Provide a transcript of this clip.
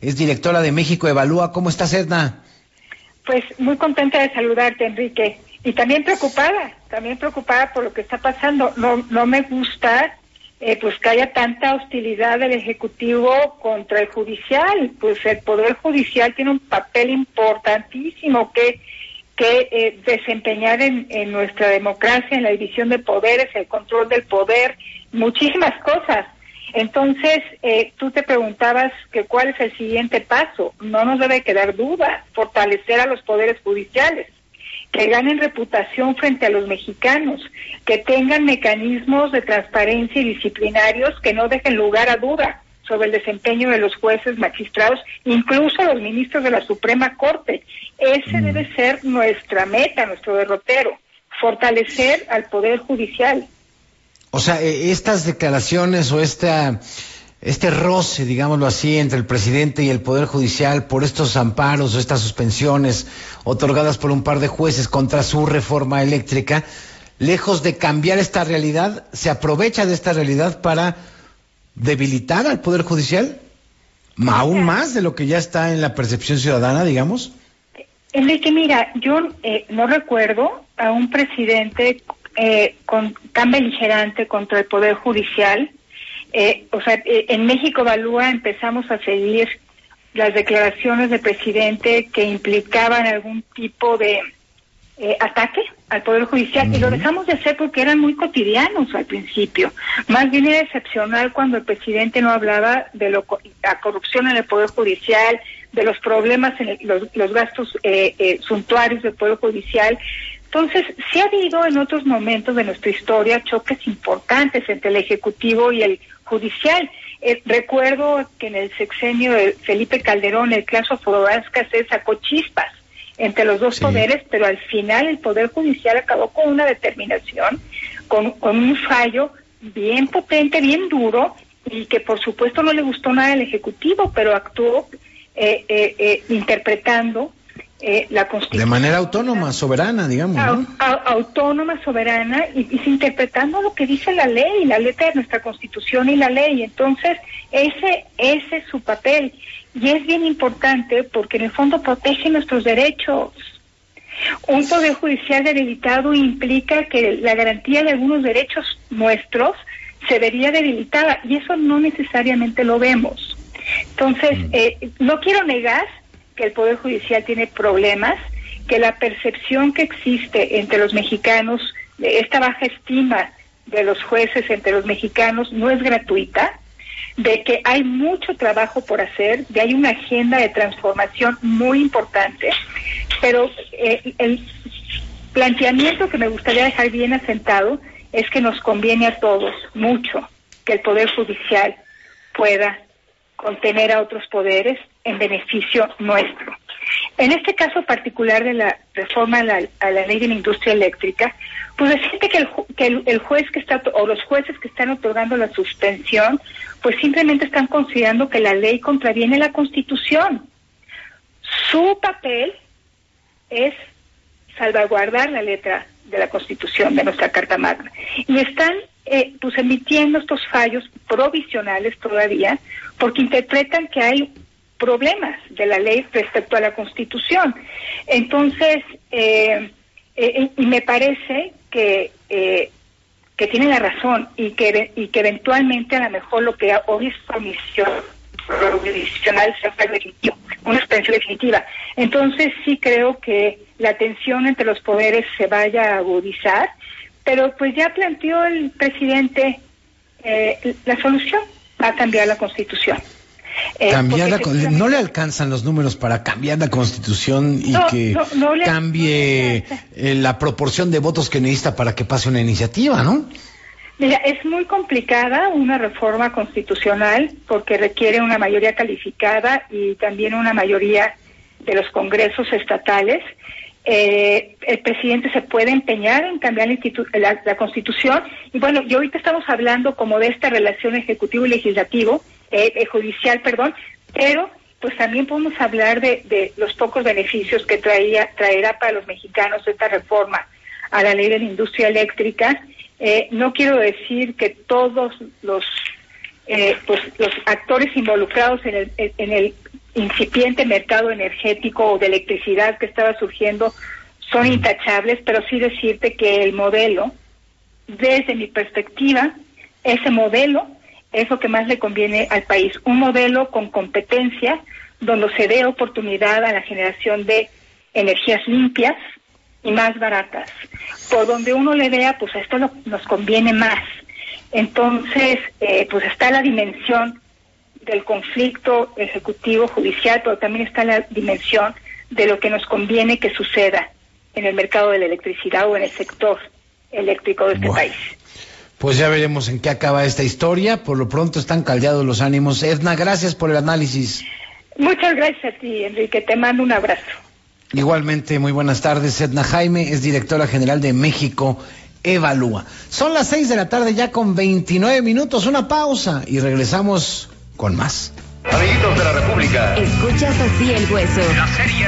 es directora de México Evalúa. ¿Cómo estás, Edna? Pues muy contenta de saludarte, Enrique. Y también preocupada, también preocupada por lo que está pasando. No, no me gusta eh, pues que haya tanta hostilidad del Ejecutivo contra el Judicial. Pues el Poder Judicial tiene un papel importantísimo que, que eh, desempeñar en, en nuestra democracia, en la división de poderes, el control del poder, muchísimas cosas. Entonces, eh, tú te preguntabas que cuál es el siguiente paso. No nos debe quedar duda, fortalecer a los poderes judiciales que ganen reputación frente a los mexicanos, que tengan mecanismos de transparencia y disciplinarios que no dejen lugar a duda sobre el desempeño de los jueces, magistrados, incluso los ministros de la Suprema Corte. Ese mm. debe ser nuestra meta, nuestro derrotero, fortalecer al Poder Judicial. O sea, e, estas declaraciones o esta este roce, digámoslo así, entre el presidente y el Poder Judicial por estos amparos o estas suspensiones otorgadas por un par de jueces contra su reforma eléctrica, lejos de cambiar esta realidad, se aprovecha de esta realidad para debilitar al Poder Judicial, aún más de lo que ya está en la percepción ciudadana, digamos. Enrique, mira, yo eh, no recuerdo a un presidente eh, con, tan beligerante contra el Poder Judicial eh, o sea, eh, en México Evalúa empezamos a seguir las declaraciones del presidente que implicaban algún tipo de eh, ataque al Poder Judicial y lo dejamos de hacer porque eran muy cotidianos al principio. Más bien era excepcional cuando el presidente no hablaba de lo, la corrupción en el Poder Judicial, de los problemas en los, los, gastos eh, suntuarios del Poder Judicial. Entonces, sí ha habido en otros momentos de nuestra historia choques importantes entre el Ejecutivo y el judicial. Eh, recuerdo que en el sexenio de Felipe Calderón el caso Forobasca se sacó chispas entre los dos poderes, pero al final el Poder Judicial acabó con una determinación, con, un fallo bien potente, bien duro, y que por supuesto no le gustó nada al Ejecutivo, pero actuó eh, eh, interpretando eh, la Constitución. De manera autónoma, soberana, digamos. autónoma, soberana, y, y, interpretando lo que dice la ley, la letra de nuestra Constitución y la ley. Entonces, ese, ese es su papel. Y es bien importante porque en el fondo protege nuestros derechos. Un poder judicial debilitado implica que la garantía de algunos derechos nuestros se vería debilitada y eso no necesariamente lo vemos. Entonces, mm. eh, no quiero negar que el Poder Judicial tiene problemas, que la percepción que existe entre los mexicanos, esta baja estima de los jueces entre los mexicanos no es gratuita, de que hay mucho trabajo por hacer, de hay una agenda de transformación muy importante, pero eh, el planteamiento que me gustaría dejar bien asentado es que nos conviene a todos mucho que el Poder Judicial pueda contener a otros poderes en beneficio nuestro. En este caso particular de la reforma a la, ley de la industria eléctrica, pues decirte que, el, que el, juez que está, o los jueces que están otorgando la suspensión, pues simplemente están considerando que la ley contraviene la Constitución. Su papel es salvaguardar la letra de la Constitución, de nuestra Carta Magna. Y están eh, pues emitiendo estos fallos provisionales todavía porque interpretan que hay problemas de la ley respecto a la Constitución. Entonces, eh, eh, y me parece que que tienen la razón y que y que eventualmente a lo mejor lo que hoy es comisión provisional sea una extensión definitiva. Entonces sí creo que la tensión entre los poderes se vaya a agudizar pero pues ya planteó el presidente eh, la solución a cambiar la constitución. Eh, no le alcanzan los números para cambiar la constitución y que cambie eh, la proporción de votos que necesita para que pase una iniciativa, ¿no? Mira, es muy complicada una reforma constitucional porque requiere una mayoría calificada y también una mayoría de los congresos estatales eh, el presidente se puede empeñar en cambiar la, constitución. Y bueno, y ahorita estamos hablando como de esta relación ejecutivo y legislativo, eh, eh, judicial, perdón, pero pues también podemos hablar de, los pocos beneficios que traía, traerá para los mexicanos esta reforma a la ley de la industria eléctrica. Eh, no quiero decir que todos los pues los actores involucrados en el, en el incipiente mercado energético o de electricidad que estaba surgiendo son intachables, pero sí decirte que el modelo, desde mi perspectiva, ese modelo es lo que más le conviene al país. Un modelo con competencia, donde se dé oportunidad a la generación de energías limpias y más baratas. Por donde uno le vea, pues esto nos conviene más. Entonces, eh, pues está la dimensión del conflicto ejecutivo judicial, pero también está la dimensión de lo que nos conviene que suceda en el mercado de la electricidad o en el sector eléctrico de este país. Pues ya veremos en qué acaba esta historia. Por lo pronto están caldeados los ánimos. Edna, gracias por el análisis. Muchas gracias a ti, Enrique. Te mando un abrazo. Igualmente, muy buenas tardes. Edna Jaime es directora general de México Evalúa. Son las seis de la tarde ya con 29 minutos. Una pausa y regresamos con más. Amiguitos de la República. Escuchas así el hueso. La serie